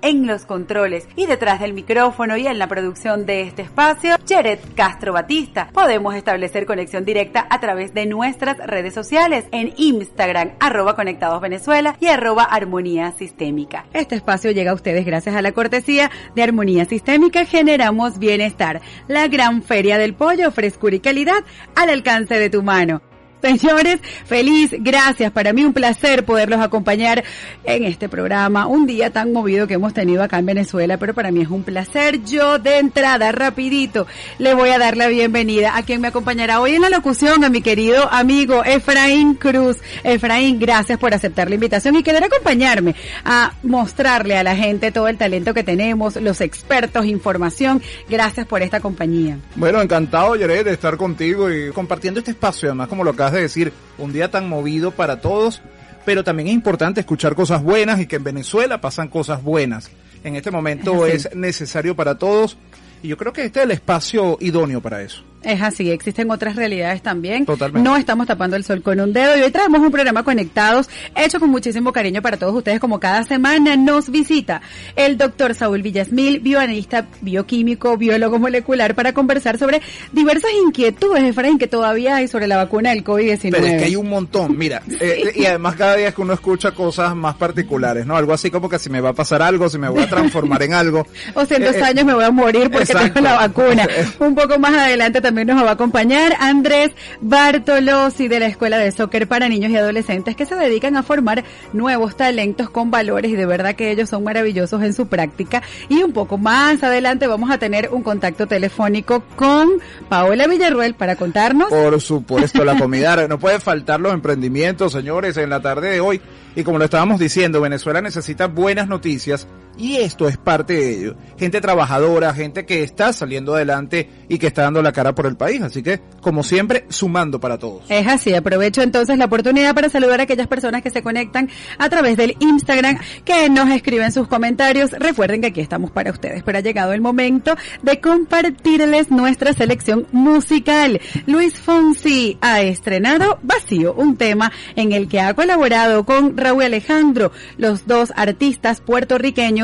En los controles y detrás del micrófono y en la producción de este espacio, Jared Castro Batista. Podemos establecer conexión directa a través de nuestras redes sociales en Instagram, arroba Conectados Venezuela y arroba Armonía Sistémica. Este espacio llega a ustedes gracias a la cortesía de Armonía Sistémica Generamos Bienestar, la gran feria del pollo, frescura y calidad al alcance de tu mano. Señores, feliz, gracias. Para mí un placer poderlos acompañar en este programa. Un día tan movido que hemos tenido acá en Venezuela, pero para mí es un placer. Yo de entrada, rapidito, le voy a dar la bienvenida a quien me acompañará hoy en la locución, a mi querido amigo Efraín Cruz. Efraín, gracias por aceptar la invitación y querer acompañarme a mostrarle a la gente todo el talento que tenemos, los expertos, información. Gracias por esta compañía. Bueno, encantado, Yared, de estar contigo y compartiendo este espacio, además como lo acabas de decir, un día tan movido para todos, pero también es importante escuchar cosas buenas y que en Venezuela pasan cosas buenas. En este momento es, es necesario para todos y yo creo que este es el espacio idóneo para eso. Es así, existen otras realidades también. Totalmente. No estamos tapando el sol con un dedo y hoy traemos un programa conectados hecho con muchísimo cariño para todos ustedes como cada semana nos visita el doctor Saúl Villasmil, bioanalista bioquímico, biólogo molecular para conversar sobre diversas inquietudes, Efraín, que todavía hay sobre la vacuna del COVID-19. Pero es que hay un montón, mira, eh, y además cada día es que uno escucha cosas más particulares, ¿no? Algo así como que si me va a pasar algo, si me voy a transformar en algo. o si en dos eh, eh, años me voy a morir porque tengo la vacuna. un poco más adelante también también nos va a acompañar Andrés Bartolosi de la Escuela de Soccer para Niños y Adolescentes que se dedican a formar nuevos talentos con valores y de verdad que ellos son maravillosos en su práctica. Y un poco más adelante vamos a tener un contacto telefónico con Paola Villarruel para contarnos. Por supuesto, la comida. no puede faltar los emprendimientos, señores, en la tarde de hoy. Y como lo estábamos diciendo, Venezuela necesita buenas noticias y esto es parte de ello. Gente trabajadora, gente que está saliendo adelante y que está dando la cara por el país. Así que, como siempre, sumando para todos. Es así. Aprovecho entonces la oportunidad para saludar a aquellas personas que se conectan a través del Instagram, que nos escriben sus comentarios. Recuerden que aquí estamos para ustedes. Pero ha llegado el momento de compartirles nuestra selección musical. Luis Fonsi ha estrenado Vacío, un tema en el que ha colaborado con Raúl Alejandro, los dos artistas puertorriqueños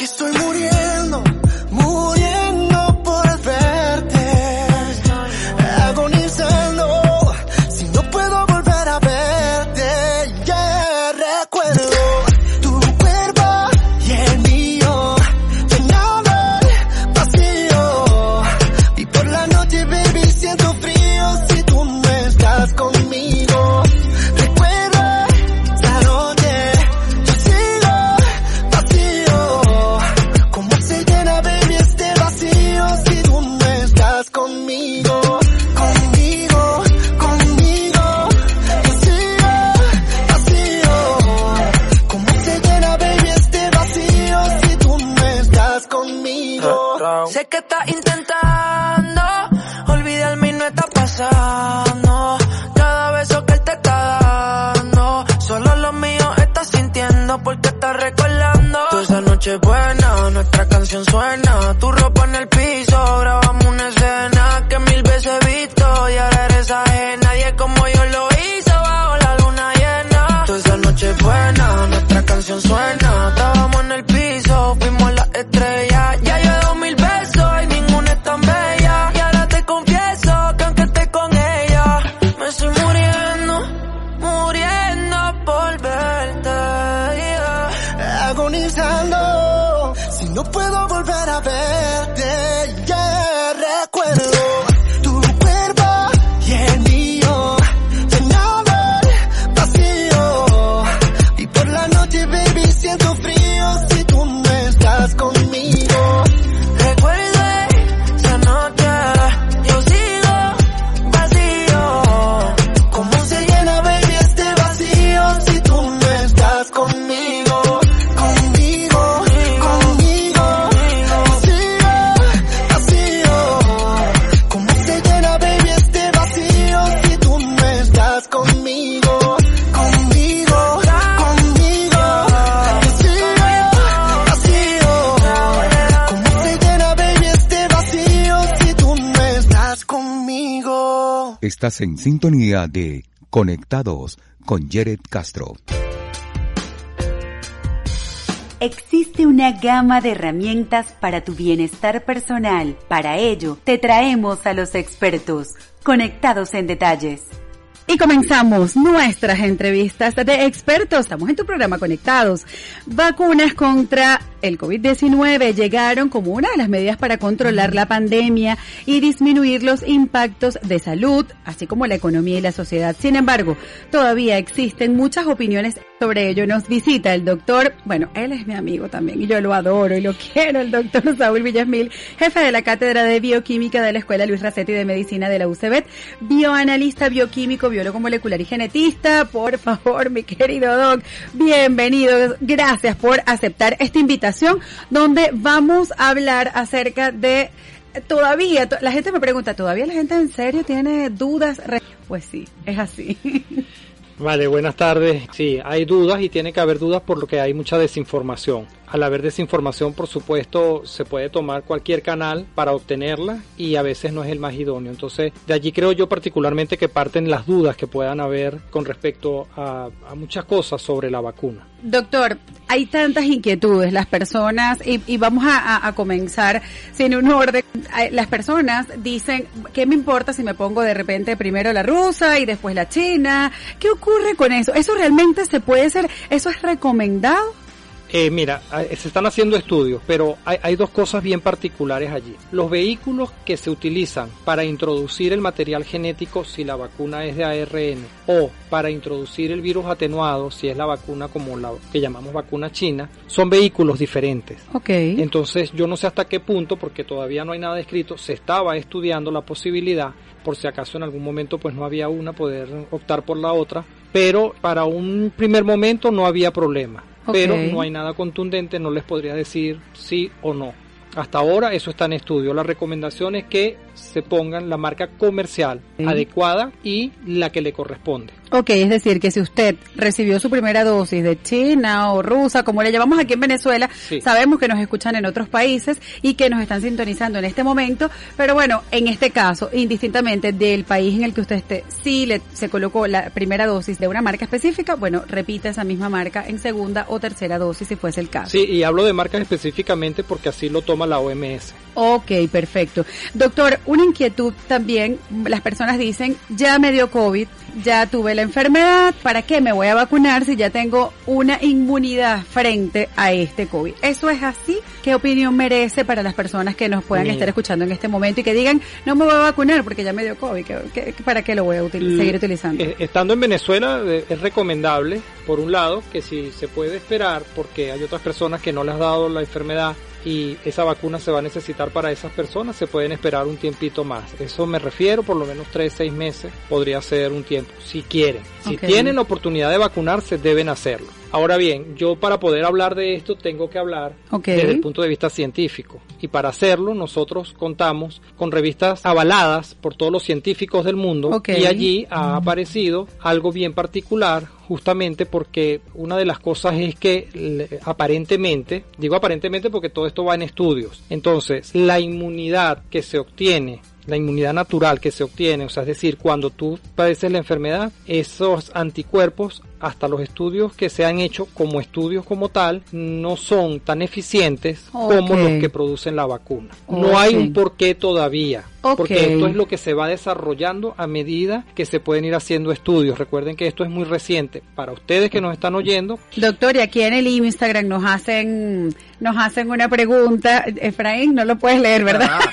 que estoy muriendo, noche buena, nuestra canción suena. Estás en sintonía de Conectados con Jared Castro. Existe una gama de herramientas para tu bienestar personal. Para ello, te traemos a los expertos, conectados en detalles. Y comenzamos nuestras entrevistas de expertos. Estamos en tu programa Conectados. Vacunas contra el COVID-19 llegaron como una de las medidas para controlar la pandemia y disminuir los impactos de salud, así como la economía y la sociedad. Sin embargo, todavía existen muchas opiniones sobre ello. Nos visita el doctor, bueno, él es mi amigo también y yo lo adoro y lo quiero, el doctor Saúl Villasmil, jefe de la Cátedra de Bioquímica de la Escuela Luis Racetti de Medicina de la UCB, bioanalista bioquímico, biólogo molecular y genetista. Por favor, mi querido doc, bienvenido. Gracias por aceptar esta invitación donde vamos a hablar acerca de todavía, la gente me pregunta, ¿todavía la gente en serio tiene dudas? Pues sí, es así. Vale, buenas tardes. Sí, hay dudas y tiene que haber dudas por lo que hay mucha desinformación. Al haber desinformación, por supuesto, se puede tomar cualquier canal para obtenerla y a veces no es el más idóneo. Entonces, de allí creo yo particularmente que parten las dudas que puedan haber con respecto a, muchas cosas sobre la vacuna. Doctor, hay tantas inquietudes, las personas, y, vamos a, a, comenzar sin un orden, las personas dicen, ¿qué me importa si me pongo de repente primero la rusa y después la china? ¿Qué ocurre con eso? ¿Eso realmente se puede hacer? ¿Eso es recomendado? Eh, mira, se están haciendo estudios, pero hay, dos cosas bien particulares allí. Los vehículos que se utilizan para introducir el material genético si la vacuna es de ARN o para introducir el virus atenuado si es la vacuna como la que llamamos vacuna china, son vehículos diferentes. Ok. Entonces yo no sé hasta qué punto, porque todavía no hay nada escrito, se estaba estudiando la posibilidad, por si acaso en algún momento pues no había una, poder optar por la otra, pero para un primer momento no había problema pero no hay nada contundente, no les podría decir sí o no. Hasta ahora eso está en estudio. La recomendación es que se pongan la marca comercial adecuada y la que le corresponde. Ok, es decir, que si usted recibió su primera dosis de China o rusa, como le llamamos aquí en Venezuela, sabemos que nos escuchan en otros países y que nos están sintonizando en este momento, pero bueno, en este caso, indistintamente del país en el que usted esté, si le, se colocó la primera dosis de una marca específica, bueno, repita esa misma marca en segunda o tercera dosis si fuese el caso. Sí, y hablo de marcas específicamente porque así lo toma la OMS. Ok, perfecto. Doctor, una inquietud también, las personas dicen, ya me dio COVID, ya tuve la enfermedad, ¿para qué me voy a vacunar si ya tengo una inmunidad frente a este COVID? ¿Eso es así? ¿Qué opinión merece para las personas que nos puedan estar escuchando en este momento y que digan, no me voy a vacunar porque ya me dio COVID? para qué lo voy a seguir utilizando? Eh, estando en Venezuela eh, es recomendable, por un lado, que si se puede esperar, porque hay otras personas que no les ha dado la enfermedad y esa vacuna se va a necesitar para esas personas, se pueden esperar un tiempito más. Eso me refiero, por lo menos 3, 6 meses podría ser un tiempo, si quieren. Si tienen la oportunidad de vacunarse, deben hacerlo. Ahora bien, yo para poder hablar de esto tengo que hablar desde el punto de vista científico. Y para hacerlo nosotros contamos con revistas avaladas por todos los científicos del mundo y allí ha aparecido algo bien particular justamente porque una de las cosas es que aparentemente, digo aparentemente porque todo esto va en estudios, entonces la inmunidad que se obtiene la inmunidad natural que se obtiene, o sea, es decir, cuando tú padeces la enfermedad, esos anticuerpos, hasta los estudios que se han hecho como estudios como tal, no son tan eficientes como los que producen la vacuna. No hay un porqué todavía. Porque esto es lo que se va desarrollando a medida que se pueden ir haciendo estudios. Recuerden que esto es muy reciente. Para ustedes que nos están oyendo. Doctor, y aquí en el Instagram nos hacen, nos hacen una pregunta. Efraín, no lo puedes leer, ¿verdad? Ah.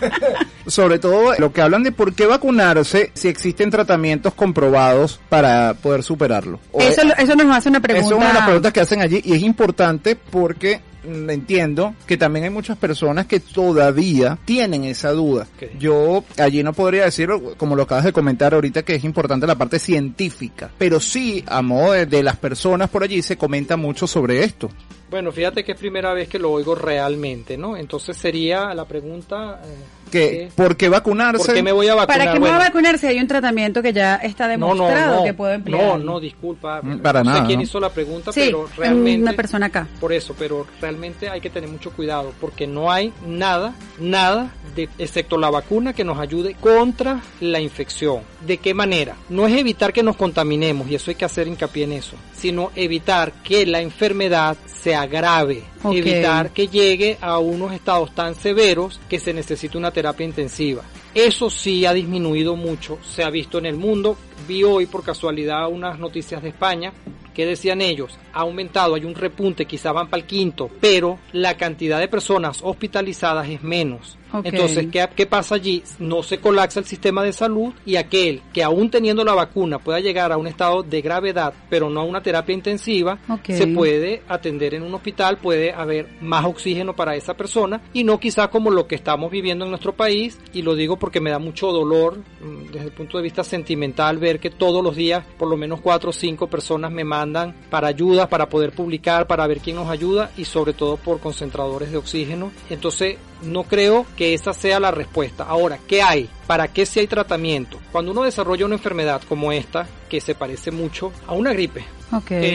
Sobre todo lo que hablan de por qué vacunarse si existen tratamientos comprobados para poder superarlo. Eso, eso nos hace una pregunta. es una de las preguntas que hacen allí y es importante porque entiendo que también hay muchas personas que todavía tienen esa duda. Yo allí no podría decir, como lo acabas de comentar ahorita, que es importante la parte científica, pero sí, a modo de, las personas por allí, se comenta mucho sobre esto. Bueno, fíjate que es primera vez que lo oigo realmente, ¿no? Entonces sería la pregunta... Eh, que ¿Qué? ¿por qué vacunarse? ¿Por qué me voy a vacunar? ¿Para qué me va a Bueno, vacunar si hay un tratamiento que ya está demostrado que puedo emplear? No, no, disculpa. Mm, para no nada, sé quién ¿no? hizo la pregunta, Sí, pero realmente... una persona acá. Por eso, pero realmente hay que tener mucho cuidado porque no hay nada, nada, de, excepto la vacuna que nos ayude contra la infección. ¿De qué manera? No es evitar que nos contaminemos, y eso hay que hacer hincapié en eso, sino evitar que la enfermedad se agrave, Evitar que llegue a unos estados tan severos que se necesite una terapia intensiva. Eso sí ha disminuido mucho, se ha visto en el mundo. Vi hoy por casualidad unas noticias de España que decían ellos, ha aumentado, hay un repunte, quizá van para el quinto, pero la cantidad de personas hospitalizadas es menos. Entonces, ¿qué, ¿qué pasa allí? No se colapsa el sistema de salud y aquel que aún teniendo la vacuna pueda llegar a un estado de gravedad, pero no a una terapia intensiva, se puede atender en un hospital, puede haber más oxígeno para esa persona y no quizá como lo que estamos viviendo en nuestro país, y lo digo porque me da mucho dolor mm, desde el punto de vista sentimental ver que todos los días por lo menos cuatro o cinco personas me mandan para ayuda, para poder publicar, para ver quién nos ayuda y sobre todo por concentradores de oxígeno. Entonces no creo que esa sea la respuesta. Ahora, ¿qué hay? ¿Para qué si hay tratamiento? Cuando uno desarrolla una enfermedad como esta, que se parece mucho a una gripe,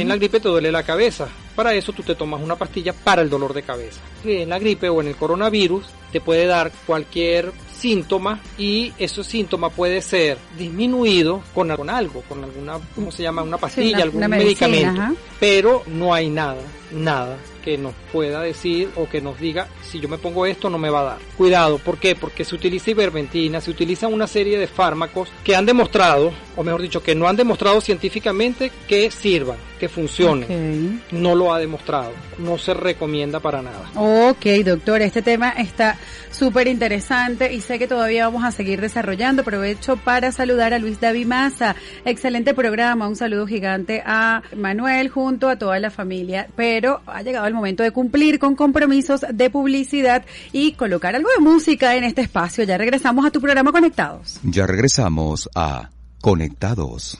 en la gripe te duele la cabeza. Para eso tú te tomas una pastilla para el dolor de cabeza. En la gripe o en el coronavirus te puede dar cualquier síntoma y ese síntoma puede ser disminuido con, con algo, con alguna, ¿cómo se llama? Una pastilla, una- algún una medicina, medicamento. ajá. Pero no hay nada, nada que nos pueda decir o que nos diga si yo me pongo esto no me va a dar. Cuidado, ¿por qué? Porque se utiliza ivermectina, se utilizan una serie de fármacos que han demostrado, o mejor dicho, que no han demostrado científicamente que sirvan, que funcionen. Ok. No lo ha demostrado, no se recomienda para nada. Ok, doctor, este tema está súper interesante y sé que todavía vamos a seguir desarrollando. Aprovecho para saludar a Luis David Maza. Excelente programa, un saludo gigante a Manuel junto a toda la familia. Pero ha llegado el momento de cumplir con compromisos de publicidad y colocar algo de música en este espacio. Ya regresamos a tu programa Conectados. Ya regresamos a Conectados.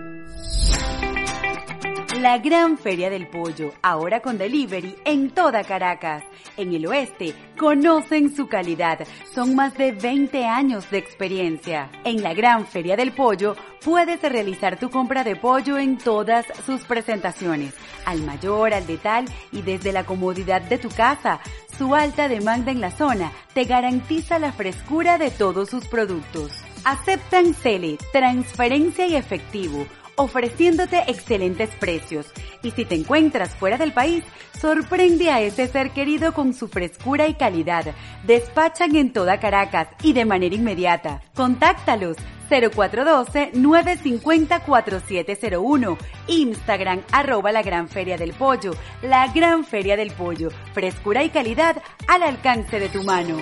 La Gran Feria del Pollo, ahora con delivery en toda Caracas. En el oeste, conocen su calidad. Son más de 20 años de experiencia. En la Gran Feria del Pollo, puedes realizar tu compra de pollo en todas sus presentaciones. Al mayor, al detal y desde la comodidad de tu casa. Su alta demanda en la zona te garantiza la frescura de todos sus productos. Aceptan Cele, transferencia y efectivo ofreciéndote excelentes precios. Y si te encuentras fuera del país, sorprende a ese ser querido con su frescura y calidad. Despachan en toda Caracas y de manera inmediata. Contáctalos 0412-950-4701. Instagram arroba la Gran Feria del Pollo. La Gran Feria del Pollo. Frescura y calidad al alcance de tu mano.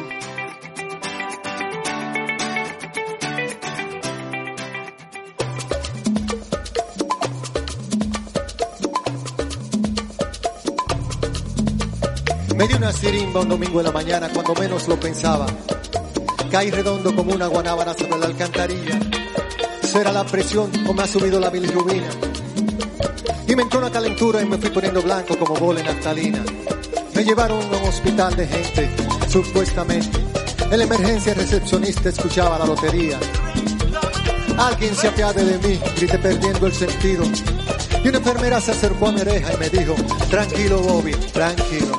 Me dio una sirimba un domingo en la mañana cuando menos lo pensaba. Caí redondo como una guanábana sobre la alcantarilla. ¿Será la presión o me ha subido la bilirrubina? Y me entró una calentura y me fui poniendo blanco como bola en naftalina. Me llevaron a un hospital de gente, supuestamente. En la emergencia el recepcionista escuchaba la lotería. Alguien se apiade de mí, grité perdiendo el sentido. Y una enfermera se acercó a mi oreja y me dijo, tranquilo Bobby, tranquilo.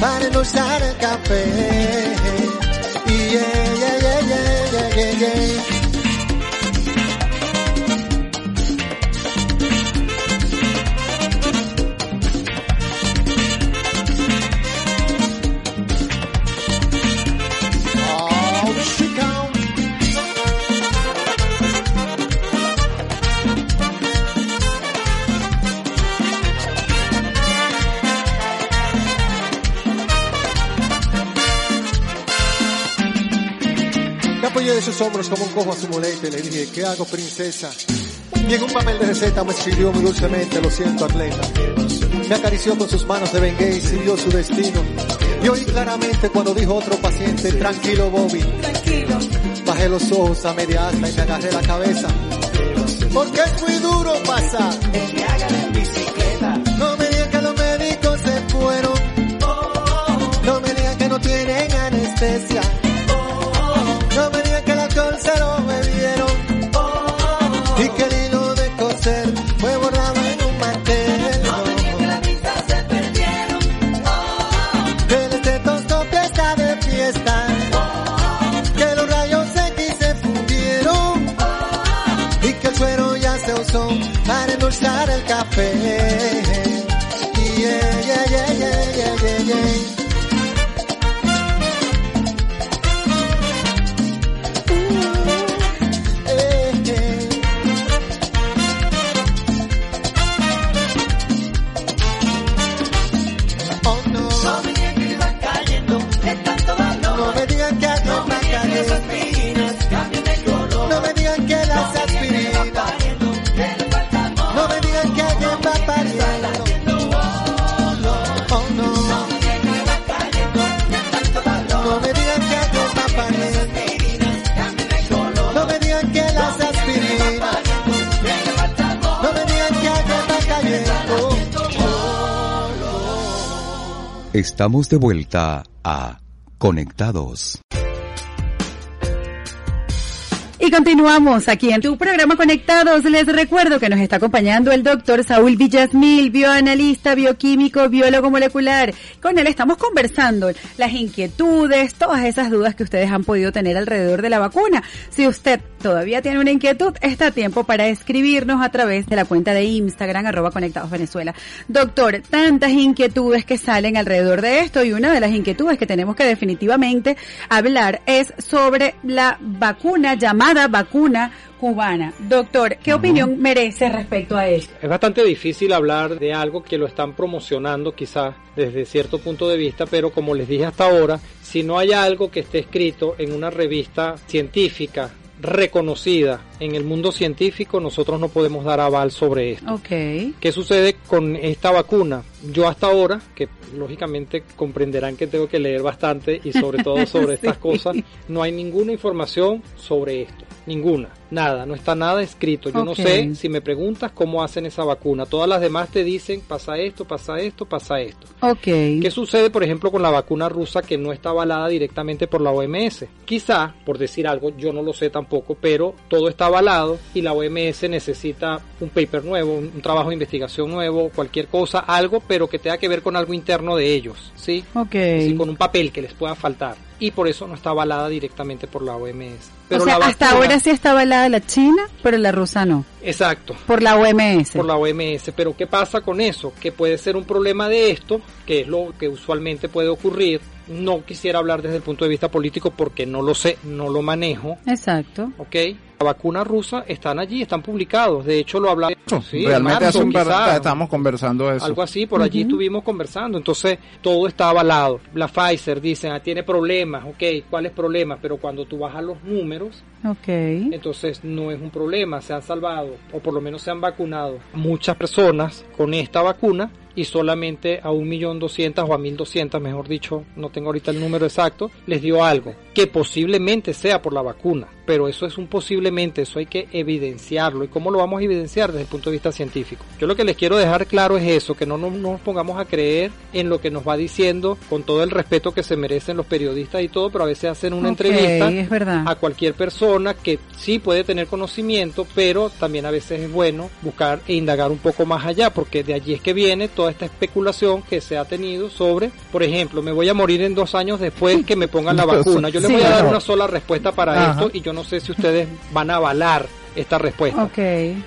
Para endulzar el café. Hombros como un cojo a su muleta y le dije, ¿qué hago, princesa? Y en un papel de receta me escribió muy dulcemente, lo siento, atleta. Me acarició con sus manos de bengué y siguió su destino. Y oí claramente cuando dijo otro paciente, tranquilo, Bobby. Tranquilo. Bajé los ojos a media asta y me agarré la cabeza. Porque es muy duro pasar. En bicicleta. No me digan que los médicos se fueron. No me digan que no tienen anestesia. Endulzar el café. Estamos de vuelta a Conectados. Y continuamos aquí en tu programa Conectados. Les recuerdo que nos está acompañando el doctor Saúl Villasmil, bioanalista, bioquímico, biólogo molecular. Con él estamos conversando las inquietudes, todas esas dudas que ustedes han podido tener alrededor de la vacuna. Si usted todavía tiene una inquietud, está a tiempo para escribirnos a través de la cuenta de Instagram, arroba Conectados Venezuela. Doctor, tantas inquietudes que salen alrededor de esto y una de las inquietudes que tenemos que definitivamente hablar es sobre la vacuna llamada vacuna cubana. Doctor, ¿qué opinión merece respecto a esto? Es bastante difícil hablar de algo que lo están promocionando quizás desde cierto punto de vista, pero como les dije hasta ahora, si no hay algo que esté escrito en una revista científica reconocida en el mundo científico, nosotros no podemos dar aval sobre esto. ¿Qué sucede con esta vacuna? Yo hasta ahora, que lógicamente comprenderán que tengo que leer bastante y sobre todo sobre estas cosas, no hay ninguna información sobre esto. Ninguna. Nada. No está nada escrito. Yo no sé si me preguntas cómo hacen esa vacuna. Todas las demás te dicen pasa esto, pasa esto, pasa esto. ¿Qué sucede, por ejemplo, con la vacuna rusa que no está avalada directamente por la OMS? Quizá, por decir algo, yo no lo sé tampoco, pero todo está avalado y la OMS necesita un paper nuevo, un, un trabajo de investigación nuevo, cualquier cosa, algo, pero que tenga que ver con algo interno de ellos, ¿sí? Ok. Con un papel que les pueda faltar. Y por eso no está avalada directamente por la OMS. Pero o sea, la hasta ahora sí está avalada la China, pero la rusa no. Exacto Por la OMS. por la OMS. Pero ¿qué pasa con eso? Que puede ser un problema de esto, que es lo que usualmente puede ocurrir. No quisiera hablar desde el punto de vista político porque no lo sé, no lo manejo. Exacto. ¿Ok? La vacuna rusa están allí, están publicados. De hecho, lo hablaba. Sí, en Realmente marzo, hace un par quizá. estamos conversando de eso. Algo así, por allí estuvimos conversando. Entonces, todo está avalado. La Pfizer dice, ah, tiene problemas, ok, ¿cuáles problemas? Pero cuando tú bajas los números, Ok. entonces no es un problema, se han salvado o por lo menos se han vacunado muchas personas con esta vacuna y solamente a 1.200.000 o a 1.200.000, mejor dicho, no tengo ahorita el número exacto, les dio algo, que posiblemente sea por la vacuna, pero eso es un posiblemente, eso hay que evidenciarlo. ¿Y cómo lo vamos a evidenciar desde el punto de vista científico? Yo lo que les quiero dejar claro es eso, que no nos, nos pongamos a creer en lo que nos va diciendo con todo el respeto que se merecen los periodistas y todo, pero a veces hacen una Ok, entrevista es verdad. a cualquier persona que sí puede tener conocimiento, pero también a veces es bueno buscar e indagar un poco más allá, porque de allí es que viene toda esta especulación que se ha tenido sobre, por ejemplo, me voy a morir en dos años después que me pongan la vacuna. Yo les Sí. voy a dar una sola respuesta para Ajá. esto y yo no sé si ustedes van a avalar esta respuesta.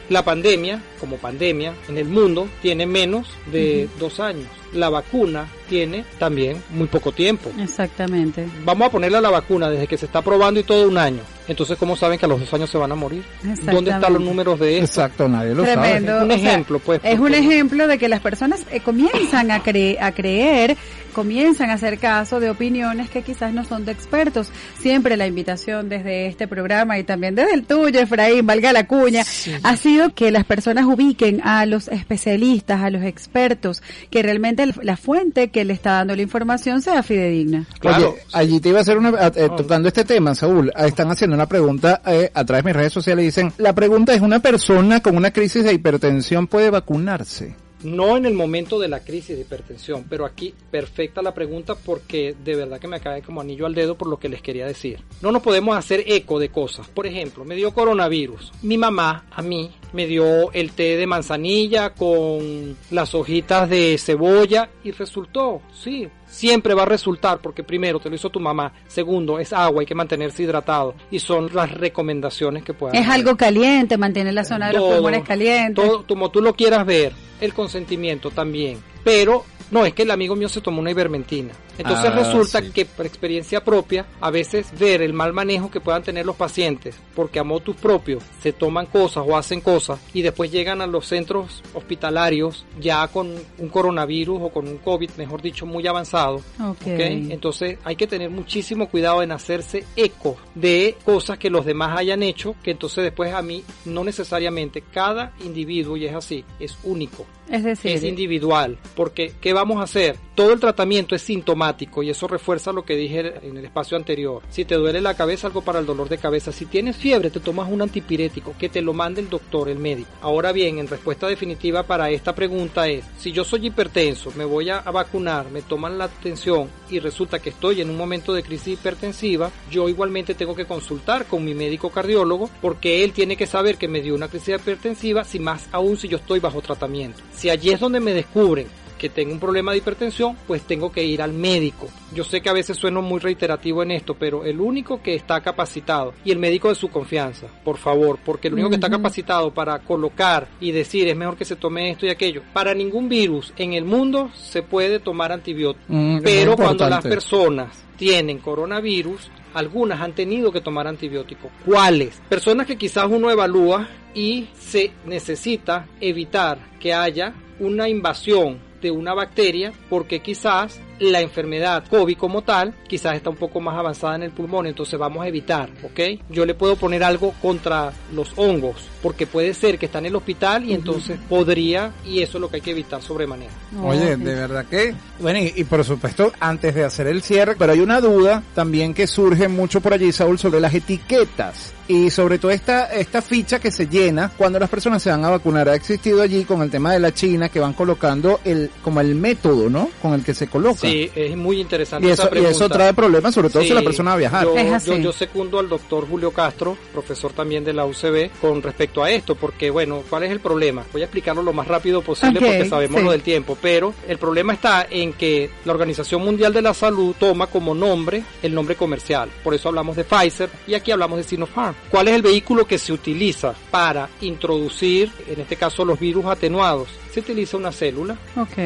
La pandemia, como pandemia, en el mundo tiene menos de dos años. La vacuna tiene también muy poco tiempo. Exactamente. Vamos a ponerle a la vacuna desde que se está probando y todo un año. Entonces, ¿cómo saben que a los dos años se van a morir? ¿Dónde están los números de esto? Exacto, nadie lo Tremendo. sabe. Un o sea, ejemplo, pues, Es un ejemplo de que las personas eh, comienzan a, cre- a creer, comienzan a hacer caso de opiniones que quizás no son de expertos. Siempre la invitación desde este programa y también desde el tuyo, Efraín, valga la cuña, ha sido que las personas ubiquen a los especialistas, a los expertos, que realmente la fuente que le está dando la información sea fidedigna. Claro. Oye, allí te iba a hacer una, eh, tocando este tema, Saúl, eh, están haciendo una pregunta eh, a través de mis redes sociales, dicen, la pregunta es, ¿una persona con una crisis de hipertensión puede vacunarse? No en el momento de la crisis de hipertensión, pero aquí perfecta la pregunta porque de verdad que me cae como anillo al dedo por lo que les quería decir. No nos podemos hacer eco de cosas. Por ejemplo, me dio coronavirus. Mi mamá a mí me dio el té de manzanilla con las hojitas de cebolla y resultó, sí, siempre va a resultar porque primero te lo hizo tu mamá, segundo es agua, hay que mantenerse hidratado y son las recomendaciones que puedan Es haber. algo caliente, mantiene la zona de los pulmones caliente. todo, como tú lo quieras ver, el consentimiento también. Pero no, es que el amigo mío se tomó una ivermentina. Entonces Ah, resulta sí. que por experiencia propia, a veces ver el mal manejo que puedan tener los pacientes, porque a motus propios se toman cosas o hacen cosas y después llegan a los centros hospitalarios ya con un coronavirus o con un COVID, mejor dicho, muy avanzado. Ok. ¿ok? Entonces hay que tener muchísimo cuidado en hacerse eco de cosas que los demás hayan hecho, que entonces después a mí no necesariamente cada individuo, y es así, es único, Es decir, es individual, porque ¿qué vamos a hacer? Todo el tratamiento es sintomático y eso refuerza lo que dije en el espacio anterior. Si te duele la cabeza, algo para el dolor de cabeza. Si tienes fiebre, te tomas un antipirético, que te lo mande el doctor, el médico. Ahora bien, en respuesta definitiva para esta pregunta es, si yo soy hipertenso, me voy a, vacunar, me toman la atención y resulta que estoy en un momento de crisis hipertensiva, yo igualmente tengo que consultar con mi médico cardiólogo porque él tiene que saber que me dio una crisis hipertensiva, si más aún si yo estoy bajo tratamiento. Si allí es donde me descubren que tengo un problema de hipertensión, pues tengo que ir al médico. Yo sé que a veces sueno muy reiterativo en esto, pero el único que está capacitado y el médico de su confianza, por favor, porque el único que está capacitado para colocar y decir es mejor que se tome esto y aquello. Para ningún virus en el mundo se puede tomar antibiótico, Mm, pero cuando las personas tienen coronavirus, algunas han tenido que tomar antibióticos. ¿Cuáles? Personas que quizás uno evalúa y se necesita evitar que haya una invasión de una bacteria porque quizás la enfermedad COVID como tal quizás está un poco más avanzada en el pulmón, entonces vamos a evitar, ¿ok? Yo le puedo poner algo contra los hongos porque puede ser que está en el hospital y entonces podría y eso es lo que hay que evitar sobremanera. Oye, de verdad que, bueno, y, y por supuesto, antes de hacer el cierre, pero hay una duda también que surge mucho por allí, Saúl, sobre las etiquetas y sobre todo esta, esta ficha que se llena cuando las personas se van a vacunar. Ha existido allí con el tema de la China que van colocando el, como el método, ¿no? Con el que se coloca. Sí, es muy interesante y esa eso, y pregunta. eso trae problemas, sobre todo si la persona va a viajar. Yo, Es así. yo- yo secundo al doctor Julio Castro, profesor también de la UCB, con respecto a esto, porque bueno, ¿cuál es el problema? Voy a explicarlo lo más rápido posible porque sabemos sí. lo del tiempo, pero el problema está en que la Organización Mundial de la Salud toma como nombre el nombre comercial. Por eso hablamos de Pfizer y aquí hablamos de Sinopharm. ¿Cuál es el vehículo que se utiliza para introducir, en este caso, los virus atenuados? Se utiliza una célula Ok.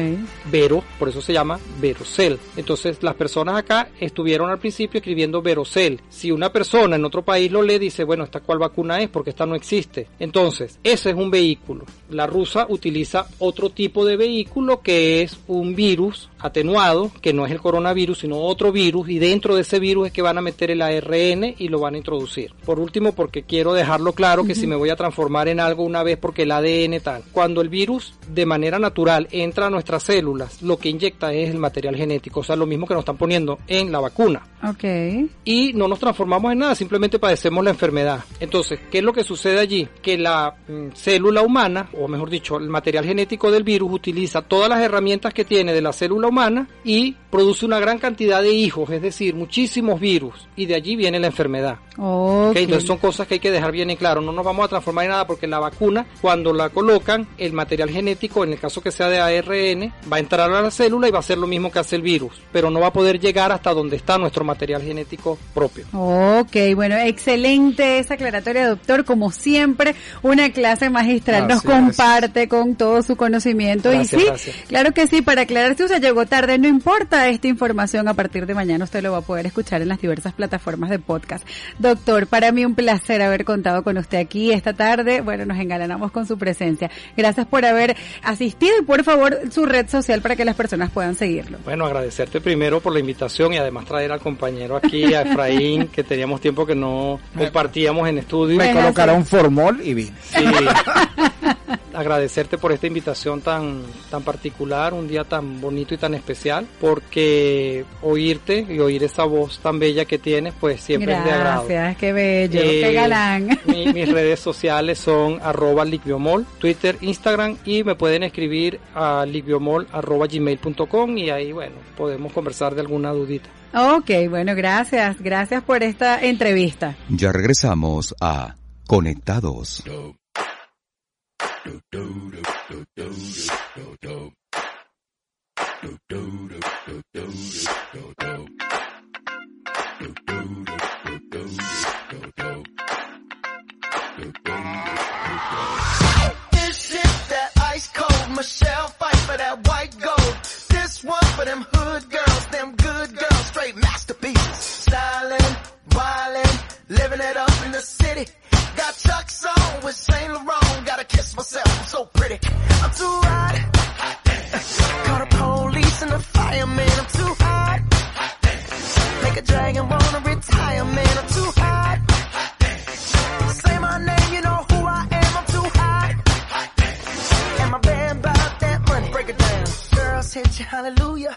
Vero, por eso se llama Verocel. Entonces las personas acá estuvieron al principio escribiendo Verocel. Si una persona en otro país lo lee, dice, bueno, ¿esta cuál vacuna es? Porque esta no existe. Entonces, ese es un vehículo. La rusa utiliza otro tipo de vehículo que es un virus atenuado, que no es el coronavirus, sino otro virus, y dentro de ese virus es que van a meter el ARN y lo van a introducir. Por último, porque quiero dejarlo claro que si me voy a transformar en algo una vez porque el ADN tal, cuando el virus de manera natural entra a nuestras células, lo que inyecta es el material genético, o sea, lo mismo que nos están poniendo en la vacuna. Ok. Y no nos transformamos en nada, simplemente padecemos la enfermedad. Entonces, ¿qué es lo que sucede allí? Que la mm, célula humana, o mejor dicho, el material genético del virus utiliza todas las herramientas que tiene de la célula humana y produce una gran cantidad de hijos, es decir, muchísimos virus, y de allí viene la enfermedad. Ok. Ok, Entonces son cosas que hay que dejar bien en claro. No nos vamos a transformar en nada porque la vacuna, cuando la colocan, el material genético, en el caso que sea de ARN, va a entrar a la célula y va a hacer lo mismo que hace el virus, pero no va a poder llegar hasta donde está nuestro material genético propio. Ok, bueno, excelente esa aclaratoria, doctor. Como siempre, una clase magistral nos comparte con todo su conocimiento. Gracias, y sí, claro que sí, para aclarar usted llegó tarde, no importa esta información, a partir de mañana usted lo va a poder escuchar en las diversas plataformas de podcast. Doctor, para mí un placer haber contado con usted aquí esta tarde. Bueno, nos engalanamos con su presencia. Gracias por haber asistido y por favor su red social para que las personas puedan seguirlo. Bueno, agradecerte primero por la invitación y además traer al compañero aquí, a Efraín, que teníamos tiempo que no compartíamos en estudio. Me Bueno, colocaron formol y vine. Sí. Agradecerte por esta invitación tan, tan particular, un día tan bonito y tan especial, porque oírte y oír esa voz tan bella que tienes, pues siempre es de agrado. Gracias, qué bello, Eh, qué galán. mi- mis redes sociales son arroba liquiomol, Twitter, Instagram y me pueden escribir a liquiomol arroba gmail.com y ahí, bueno, podemos conversar de alguna dudita. Ok, bueno, gracias, gracias por esta entrevista. Ya regresamos a Conectados. Michelle fight for that white gold. This one for them hood girls, them good girls, straight masterpieces. Styling, wildin', living it up in the city. Got Chuck's on with Saint Laurent. Gotta kiss myself, I'm so pretty. I'm too hot. Call the police and the fireman. I'm too hot. Make a dragon wanna retire, man. I'm too hot. Say my name, you know who I am. I'm too hot. And my band bought that money. Break it down. Girls hit you, hallelujah.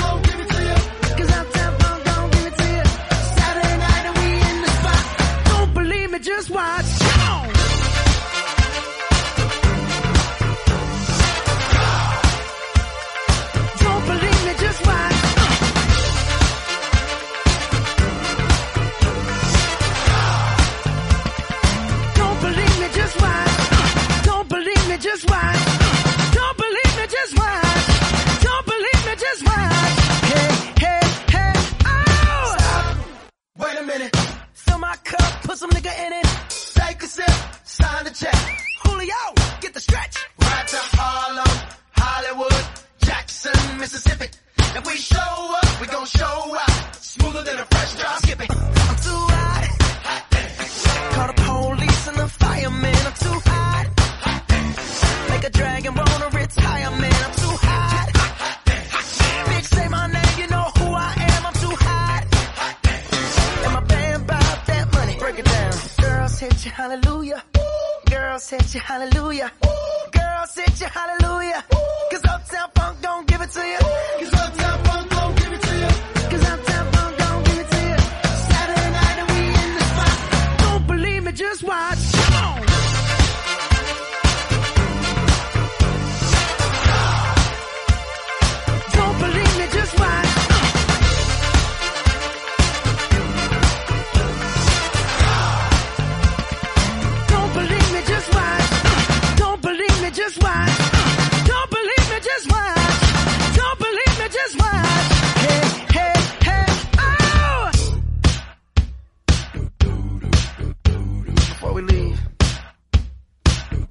we leave,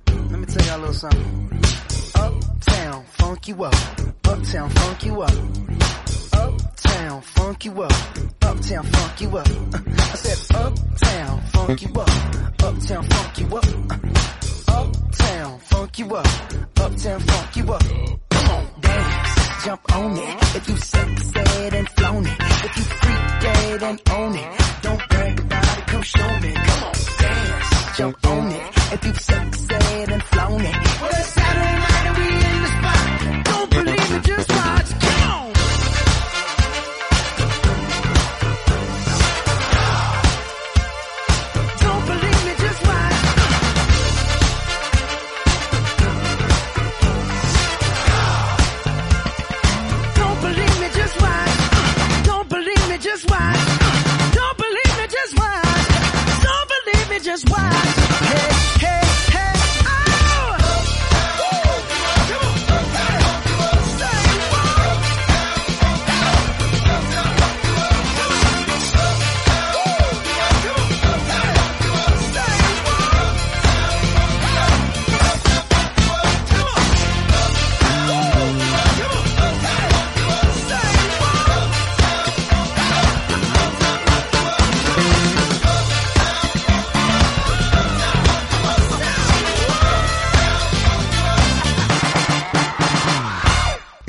let me tell y'all a little something. Uptown, funk you up. Uptown, funk you up. Uptown, funk you up. uptown funk you up. I said uptown funk you up, uptown funk you up, uptown funk you up, uptown funk you up. Come on, dance, jump on it. If you said and flown it, if you freak dead and own it, don't brag about it, come show me. Come on, dance, you own it. If you've sexed and flown it.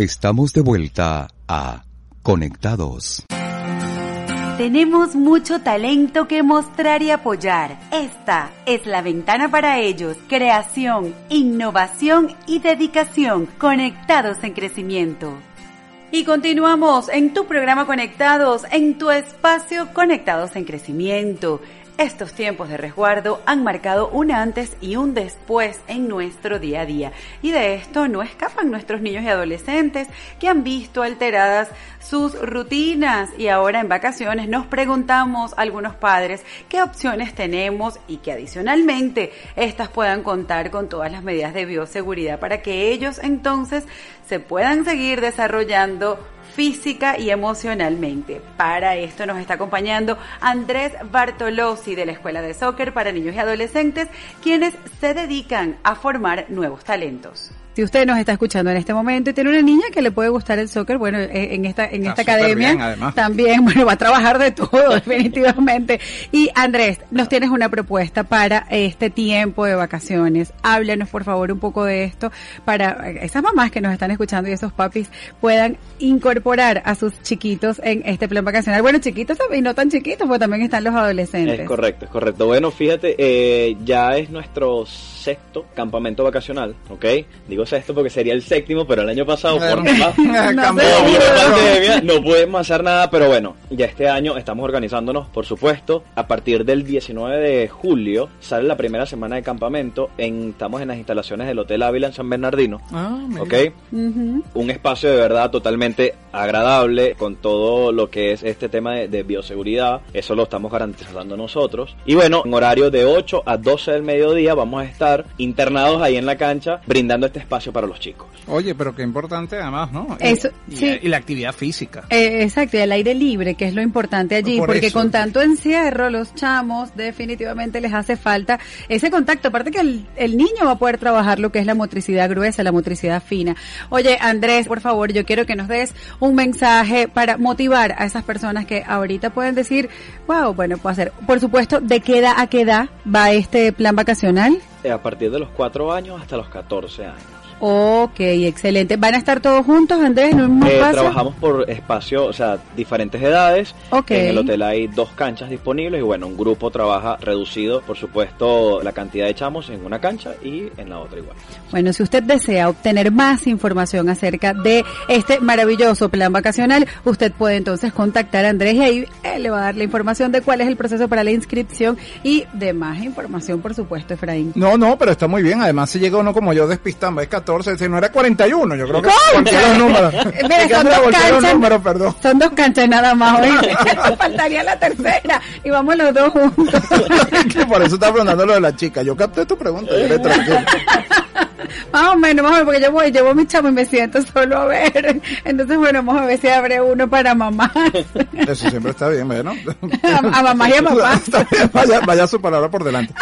Estamos de vuelta a Conectados. Tenemos mucho talento que mostrar y apoyar. Esta es la ventana para ellos. Creación, innovación y dedicación conectados en crecimiento. Y continuamos en tu programa Conectados, en tu espacio Conectados en Crecimiento. Estos tiempos de resguardo han marcado un antes y un después en nuestro día a día. Y de esto no escapan nuestros niños y adolescentes que han visto alteradas sus rutinas y ahora en vacaciones nos preguntamos algunos padres qué opciones tenemos y que adicionalmente estas puedan contar con todas las medidas de bioseguridad para que ellos entonces se puedan seguir desarrollando física y emocionalmente. Para esto nos está acompañando Andrés Bartolozzi de la Escuela de Soccer para Niños y Adolescentes, quienes se dedican a formar nuevos talentos. Si usted nos está escuchando en este momento y tiene una niña que le puede gustar el soccer, bueno, eh, en esta en Está esta academia bien, además. también, bueno, va a trabajar de todo definitivamente. Y Andrés, nos tienes una propuesta para este tiempo de vacaciones. Háblanos por favor un poco de esto para esas mamás que nos están escuchando y esos papis puedan incorporar a sus chiquitos en este plan vacacional. Bueno, chiquitos y no tan chiquitos, porque también están los adolescentes. Es correcto, es correcto. Bueno, fíjate, eh, ya es nuestro sexto campamento vacacional, ¿ok? Digo sexto porque sería el séptimo, pero el año pasado por por pandemia no pudimos hacer nada, pero bueno, ya este año estamos organizándonos, por supuesto. A partir del 19 de julio sale la primera semana de campamento. En, estamos en las instalaciones del Hotel Ávila en San Bernardino, Ah. ¿ok? Un espacio de verdad totalmente agradable con todo lo que es este tema de, de bioseguridad. Eso lo estamos garantizando nosotros. Y bueno, en horario de 8 a 12 del mediodía vamos a estar internados ahí en la cancha brindando este espacio para los chicos. Oye, pero qué importante además, ¿no? Y- Eso, y, sí. y la actividad física. Eh, exacto, y el aire libre, que es lo importante allí, Por porque eso. con tanto encierro, los chamos definitivamente les hace falta ese contacto. Aparte que el, el niño va a poder trabajar lo que es la motricidad gruesa, la motricidad fina. Oye, Andrés, por favor, yo quiero que nos des un mensaje para motivar a esas personas que ahorita pueden decir, wow, bueno, puedo hacer. Por supuesto, ¿de qué edad a qué edad va este plan vacacional? Eh, A partir de los 4 años hasta los 14 años. Ok, excelente. ¿Van a estar todos juntos, Andrés, en un mismo Eh, espacio? trabajamos por espacio, o sea, diferentes edades. Ok. En el hotel hay dos canchas disponibles y bueno, un grupo trabaja reducido, por supuesto, la cantidad de chamos en una cancha y en la otra igual. Bueno, si usted desea obtener más información acerca de este maravilloso plan vacacional, usted puede entonces contactar a Andrés y ahí él le va a dar la información de cuál es el proceso para la inscripción y de más información, por supuesto, Efraín. No, no, pero está muy bien. Además, si llega uno como yo despistando, es 14, si no era 41, yo creo que volteé los números. Mira, son dos canchas. números, perdón. Son dos canchas nada más, oíste. Faltaría la tercera y vamos los dos juntos. por eso estaba preguntando lo de la chica. Yo capté tu pregunta, yo eres tranquilo. Más o menos, más o menos, porque yo voy, llevo mi chamo y me siento solo a ver. Entonces, bueno, vamos a ver si abre uno para mamá. Eso siempre está bien, bueno. A, a mamá y a papá. Está bien, vaya, vaya su palabra por delante.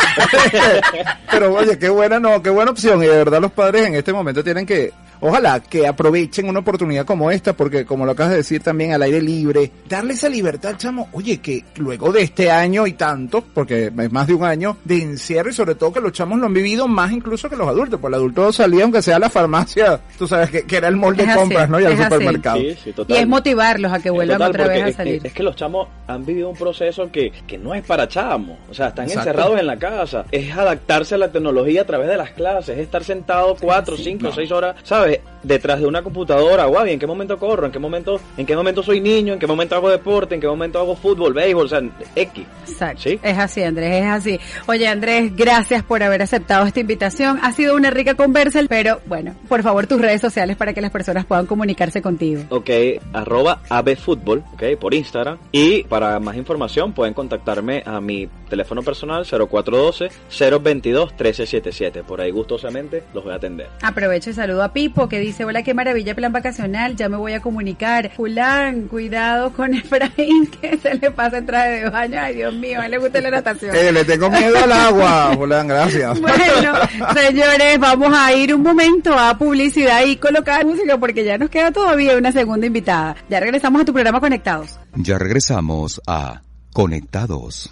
Pero oye, qué buena, no, qué buena opción. Y de verdad los padres en este momento tienen que ojalá que aprovechen una oportunidad como esta, porque como lo acabas de decir también al aire libre, darle esa libertad al chamo, oye, que luego de este año y tanto, porque es más de un año de encierro y sobre todo que los chamos lo han vivido más incluso que los adultos, pues el adulto salía aunque sea a la farmacia, tú sabes que, que era el molde de así, compras, ¿no? Y al supermercado. Sí, sí, Y es motivarlos a que vuelvan Total, otra vez a es- salir. Es, que los chamos han vivido un proceso que, que no es para chamos. O sea, están Exacto. encerrados en la casa. Es adaptarse a la tecnología a través de las clases. Es estar sentado cuatro, cinco, seis horas, ¿sabes? れ。Detrás de una computadora. Guau, ¿y en qué momento corro? ¿En qué momento, en qué momento soy niño? ¿En qué momento hago deporte? ¿En qué momento hago fútbol, béisbol? O sea, X. Exacto. ¿Sí? Es así, Andrés, es así. Oye, Andrés, gracias por haber aceptado esta invitación. Ha sido una rica conversa, pero bueno, por favor, tus redes sociales para que las personas puedan comunicarse contigo. Ok, arroba abfutbol, ok, por Instagram. Y para más información pueden contactarme a mi teléfono personal 0412-022-1377. Por ahí gustosamente los voy a atender. Aprovecho y saludo a Pipo que dice, hola, qué maravilla plan vacacional, ya me voy a comunicar. Julán, cuidado con Efraín que se le pasa en traje de baño. Ay, Dios mío, a él le gusta la natación. Eh, le tengo miedo al agua, Julián, gracias. Bueno, señores, vamos a ir un momento a publicidad y colocar música porque ya nos queda todavía una segunda invitada. Ya regresamos a tu programa Conectados. Ya regresamos a Conectados.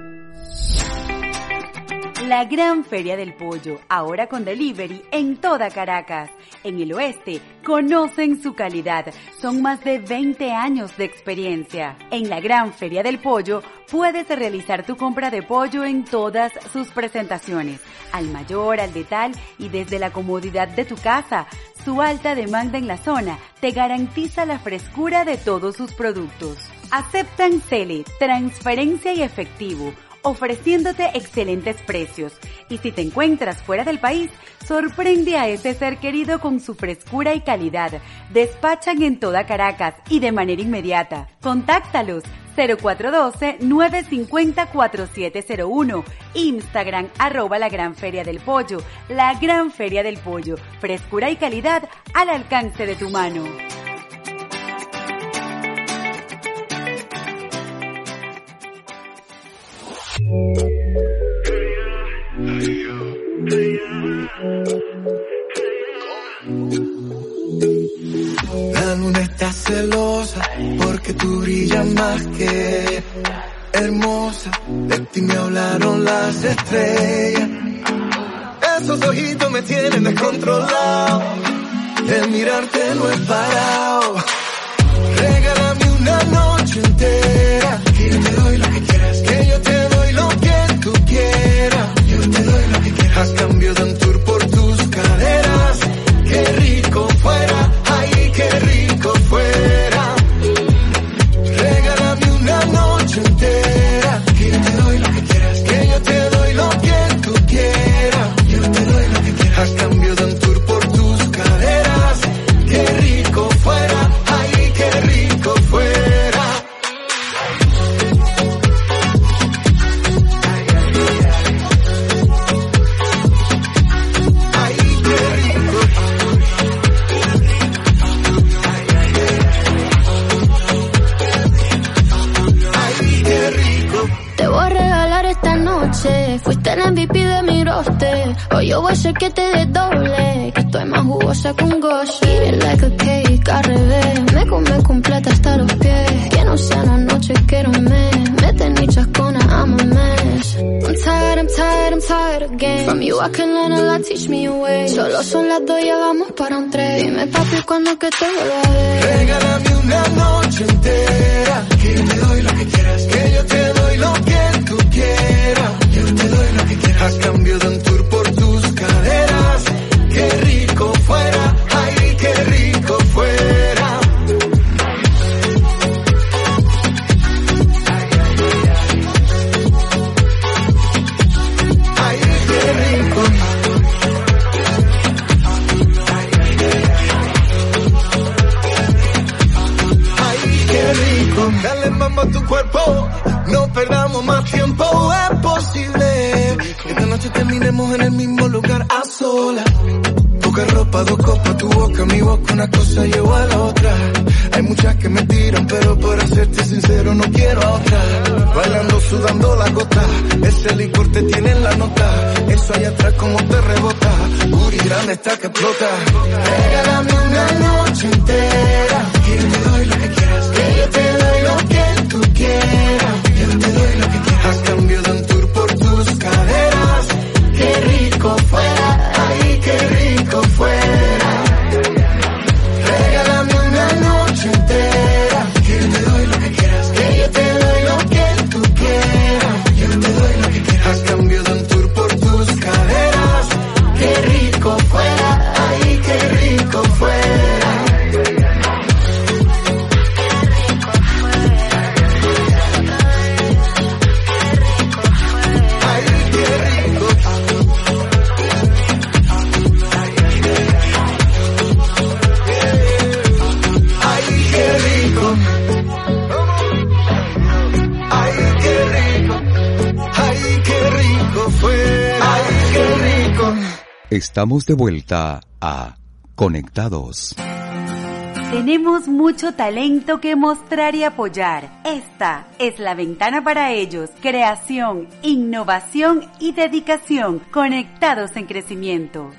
La gran feria del pollo, ahora con delivery en toda Caracas. En el oeste, conocen su calidad. Son más de 20 años de experiencia. En la gran feria del pollo, puedes realizar tu compra de pollo en todas sus presentaciones. Al mayor, al de tal y desde la comodidad de tu casa. Su alta demanda en la zona te garantiza la frescura de todos sus productos. Aceptan Cele, transferencia y efectivo ofreciéndote excelentes precios. Y si te encuentras fuera del país, sorprende a ese ser querido con su frescura y calidad. Despachan en toda Caracas y de manera inmediata. Contáctalos 0412-950-4701. Instagram arroba la Gran Feria del Pollo. La Gran Feria del Pollo. Frescura y calidad al alcance de tu mano. La luna está celosa porque tú brillas más que hermosa. De ti me hablaron las estrellas. Esos ojitos me tienen descontrolado. De mirarte no he parado. I'm tired, I'm tired again. From you I can learn a lot, teach me a way. Solo son las dos, ya vamos para un tren. Dime papi, cuando que te vuelva a ver. Regálame una noche entera. Que yo te doy lo que quieras. Que yo te doy lo que tú quieras. Yo te doy lo que quieras. A cambio de un una cosa llevo a la otra. Hay muchas que me tiran, pero por serte sincero no quiero a otra. Bailando, sudando la gota, ese licor te tiene en la nota. Eso allá atrás como te rebota, Guri grande está que explota. Regálame una noche entera, Estamos de vuelta a Conectados. Tenemos mucho talento que mostrar y apoyar. Esta es la ventana para ellos. Creación, innovación y dedicación conectados en crecimiento.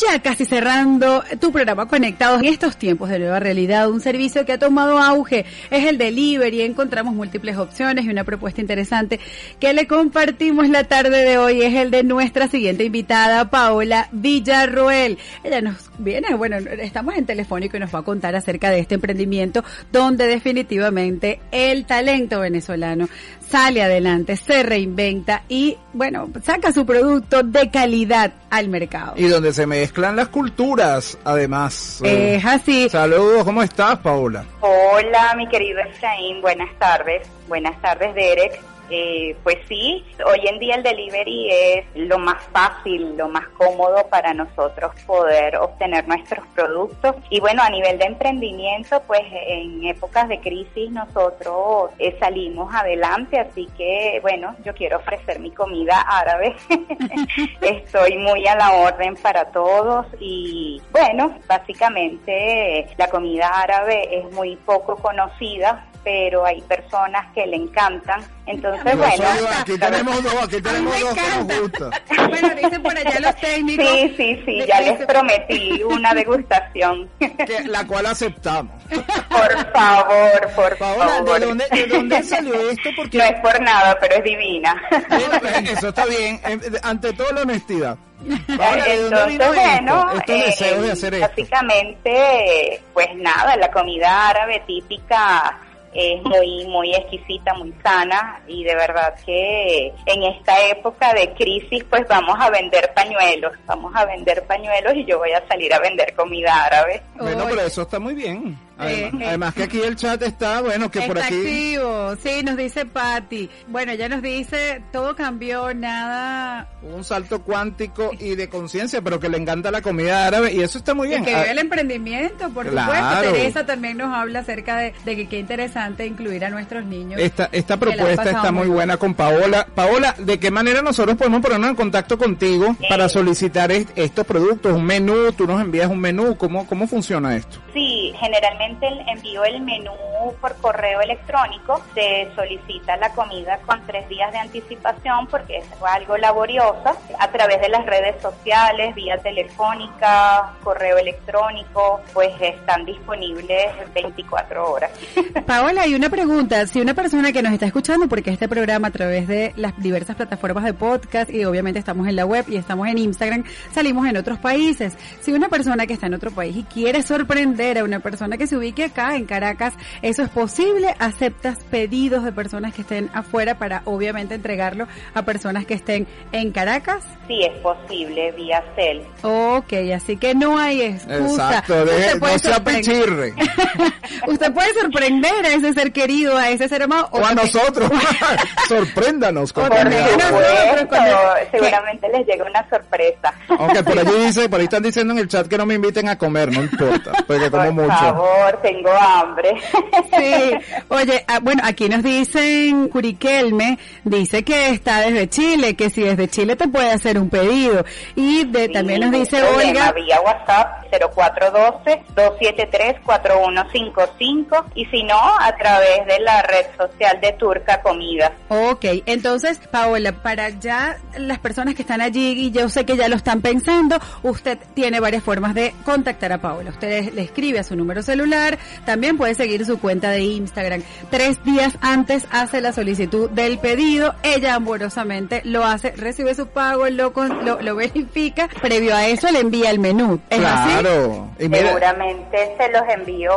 Ya casi cerrando tu programa Conectados en estos tiempos de nueva realidad, un servicio que ha tomado auge es el delivery. Encontramos múltiples opciones y una propuesta interesante que le compartimos la tarde de hoy es el de nuestra siguiente invitada, Paola Villarroel. Ella nos viene, bueno, estamos en telefónico y nos va a contar acerca de este emprendimiento donde definitivamente el talento venezolano sale adelante, se reinventa y, bueno, saca su producto de calidad al mercado. Y donde se mezclan las culturas, además. Es así. Saludos, ¿cómo estás, Paola? Hola, mi querido Efraín, buenas tardes. Buenas tardes, Derek. Eh, pues sí, hoy en día el delivery es lo más fácil, lo más cómodo para nosotros poder obtener nuestros productos. Y bueno, a nivel de emprendimiento, pues en épocas de crisis nosotros eh, salimos adelante, así que bueno, yo quiero ofrecer mi comida árabe. Estoy muy a la orden para todos y bueno, básicamente la comida árabe es muy poco conocida pero hay personas que le encantan. Entonces, bueno. aquí tenemos dos, aquí tenemos dos que nos gusta. Bueno, dicen por allá los técnicos. Sí, sí, sí, ya les prometí una degustación. Que- la cual aceptamos. Por favor, por Paola, favor. ¿de dónde, de dónde salió esto? Porque No es por nada, pero es divina. Eh, Eso está bien. Eh, Ante todo la honestidad. Paola, ¿de dónde Entonces, bueno, esto? Estos eh, de hacer esto. básicamente, pues nada, la comida árabe típica es muy, muy exquisita, muy sana y de verdad que en esta época de crisis pues vamos a vender pañuelos, vamos a vender pañuelos y yo voy a salir a vender comida árabe. Bueno, pero eso está muy bien. Además, Eh, eh. además que aquí el chat está, bueno, que por Está aquí... activo, sí, nos dice Patti. Bueno, ella nos dice, todo cambió, nada... Un salto cuántico y de conciencia, pero que le encanta la comida árabe y eso está muy Y bien. que Ah, ve el emprendimiento, por Claro. supuesto. Teresa también nos habla acerca de, de que qué interesante incluir a nuestros niños. Esta, esta propuesta está muy buena con Paola. Paola, ¿de qué manera nosotros podemos ponernos en contacto contigo para solicitar est- estos productos? Un menú, tú nos envías un menú, ¿cómo, cómo funciona esto? Sí, generalmente el- envío el menú por correo electrónico, se solicita la comida con tres días de anticipación porque es algo laboriosa, a través de las redes sociales, vía telefónica, correo electrónico, pues están disponibles 24 horas. Paola, hay una pregunta. Si una persona que nos está escuchando, porque este programa a través de las diversas plataformas de podcast y obviamente estamos en la web y estamos en Instagram, salimos en otros países. Si una persona que está en otro país y quiere sorprender a una persona que se ubique acá en Caracas, ¿eso es posible? ¿Aceptas pedidos de personas que estén afuera para obviamente entregarlo a personas que estén en Caracas? Sí, es posible vía cel. Ok, así que no hay excusa. Exacto, de- Usted puede no sea sorprender- pichirre. Usted puede sorprender a ese ser querido, a ese ser amado. O a también- nosotros. Sorpréndanos con O Por a nosotros, cuando- seguramente les llega una sorpresa. Aunque por allí dice, por ahí están diciendo en el chat que no me inviten a comer, no importa, porque como Por mucho. favor, tengo hambre. Sí, oye, ah, bueno, aquí nos dicen, Curiquelme dice que está desde Chile, que si desde Chile te puede hacer un pedido. Y de, Sí, también nos dice Olga, Vía WhatsApp 0412-273-4155 y si no, a través de la red social de Turca Comida. Ok, entonces, Paola, para ya las personas que están allí, y yo sé que ya lo están pensando, usted tiene varias formas de contactar a Paola. Usted le escribe a su número celular, también puede seguir su cuenta de Instagram. Tres días antes hace la solicitud del pedido, ella amorosamente lo hace, recibe su pago, lo, con- lo, lo verifica, previo a eso le envía el menú. ¿Es así? Claro. Y mira, Seguramente se los envío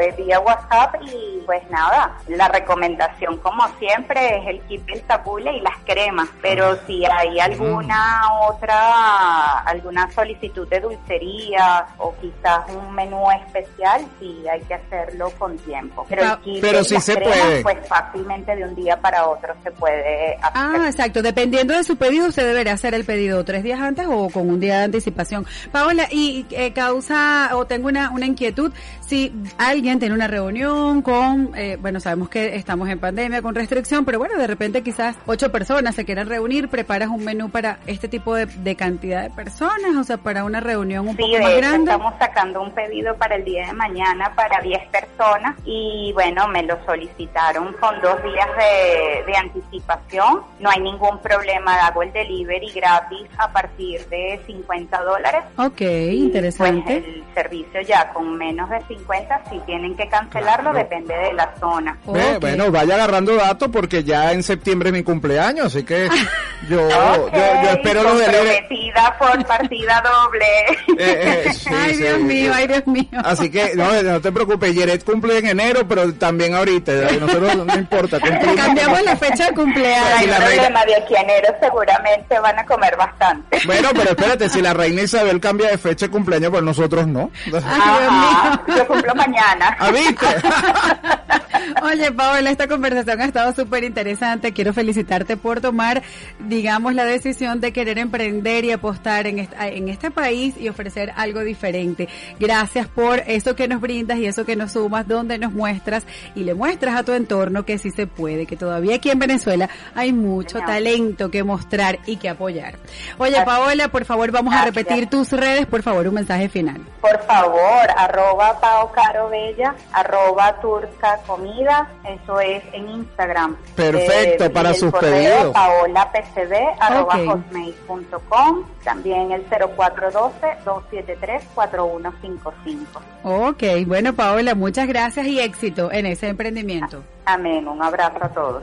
eh, vía WhatsApp y pues nada, la recomendación como siempre es el kit del tabule y las cremas, pero si hay alguna otra, alguna solicitud de dulcería o quizás un menú especial, sí hay que hacerlo con tiempo. Pero, Ah, el kit pero de sí se cremas, puede. pues fácilmente de un día para otro se puede hacer. Ah, exacto. Dependiendo de su pedido, usted deberá hacer el pedido tres días antes o con un día de anticipación. Paola, y eh, causa, o tengo una, una inquietud, si alguien tiene una reunión con, eh, bueno, sabemos que estamos en pandemia con restricción, pero bueno, de repente quizás ocho personas se quieran reunir, preparas un menú para este tipo de, de cantidad de personas, o sea, para una reunión un Sí, poco más grande. estamos sacando un pedido para el día de mañana para 10 personas y bueno, me lo solicitaron con dos días de, de anticipación. No hay ningún problema, hago el delivery gratis a partir de 50 dólares. Ok, Y, interesante. Pues el servicio ya con menos de 50, si tienen que cancelarlo, Claro. depende de la zona. ve, Ok. bueno, vaya agarrando datos porque ya en septiembre es mi cumpleaños, así que yo, Ok, yo, yo espero los delivery. por partida doble. Eh, eh, sí, ay, sí. Dios mío, ay, Dios mío. Así que no, no te preocupes, Yeret cumple en enero, pero también ahorita, nosotros no importa, cumplimos. Cambiamos la fecha de cumpleaños. hay si la problema, de aquí a enero seguramente van a comer bastante. Bueno, pero espérate, si la reina Isabel cambia de fecha de cumpleaños, pues nosotros no. Ajá, yo cumplo mañana. ¿Ah, viste? Oye, Paola, esta conversación ha estado súper interesante. Quiero felicitarte por tomar, digamos, la decisión de querer emprender y apostar en esta- en este país y ofrecer algo diferente. Gracias por eso que nos brindas y eso que nos sumas, donde nos muestras y le muestras a tu entorno que sí se puede, que todavía aquí en Venezuela hay mucho talento que mostrar y que apoyar. Oye, Paola, por favor, vamos a repetir tus redes, por favor, un mensaje final. Por favor, arroba Pao Caro Bella, arroba Turca Comida, eso es en Instagram. Perfecto, Eh, para sus pedidos. paolapcb, arroba Ok. hotmail.com, también el 0412-273-4155. Ok, bueno, Paola, muchas gracias y éxito en ese emprendimiento. Amén, un abrazo a todos.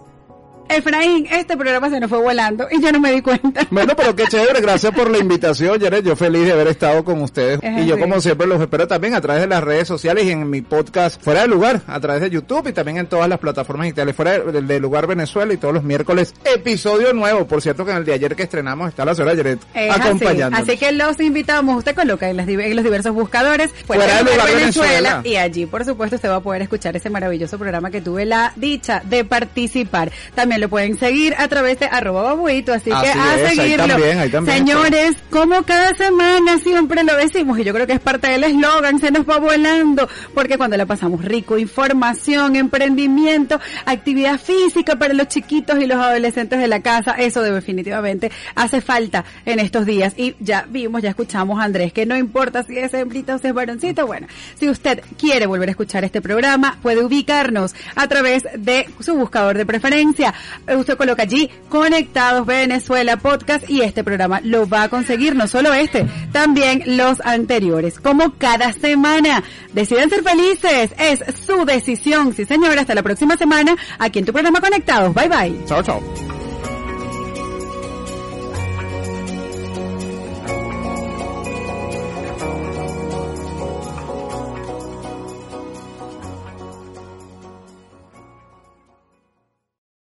Efraín, este programa se nos fue volando y yo no me di cuenta. Bueno, pero qué chévere, gracias por la invitación, Jared. Yo feliz de haber estado con ustedes. Es y yo, como siempre, los espero también a través de las redes sociales y en mi podcast Fuera de Lugar, a través de YouTube y también en todas las plataformas digitales Fuera de, de Lugar Venezuela y todos los miércoles. Episodio nuevo, por cierto, que en el de ayer que estrenamos está la señora Jared Es así. que los invitamos, usted coloca en, las en los diversos buscadores Fuera de Lugar Venezuela. y allí por supuesto usted va a poder escuchar ese maravilloso programa que tuve la dicha de participar. También lo pueden seguir a través de arroba babuito, así, Así que a es, ahí seguirlo. también, ahí también Señores, como cada semana siempre lo decimos y yo creo que es parte del eslogan, se nos va volando, porque cuando la pasamos rico, información, emprendimiento, actividad física para los chiquitos y los adolescentes de la casa, eso definitivamente hace falta en estos días. Y ya vimos, ya escuchamos a Andrés, que no importa si es hembrita o si es varoncito, bueno, si usted quiere volver a escuchar este programa, puede ubicarnos a través de su buscador de preferencia, Usted coloca allí Conectados Venezuela Podcast y este programa lo va a conseguir, no solo este, también los anteriores. Como cada semana, deciden ser felices, es su decisión. Sí señora, hasta la próxima semana aquí en tu programa Conectados. Bye bye. Chao, chao.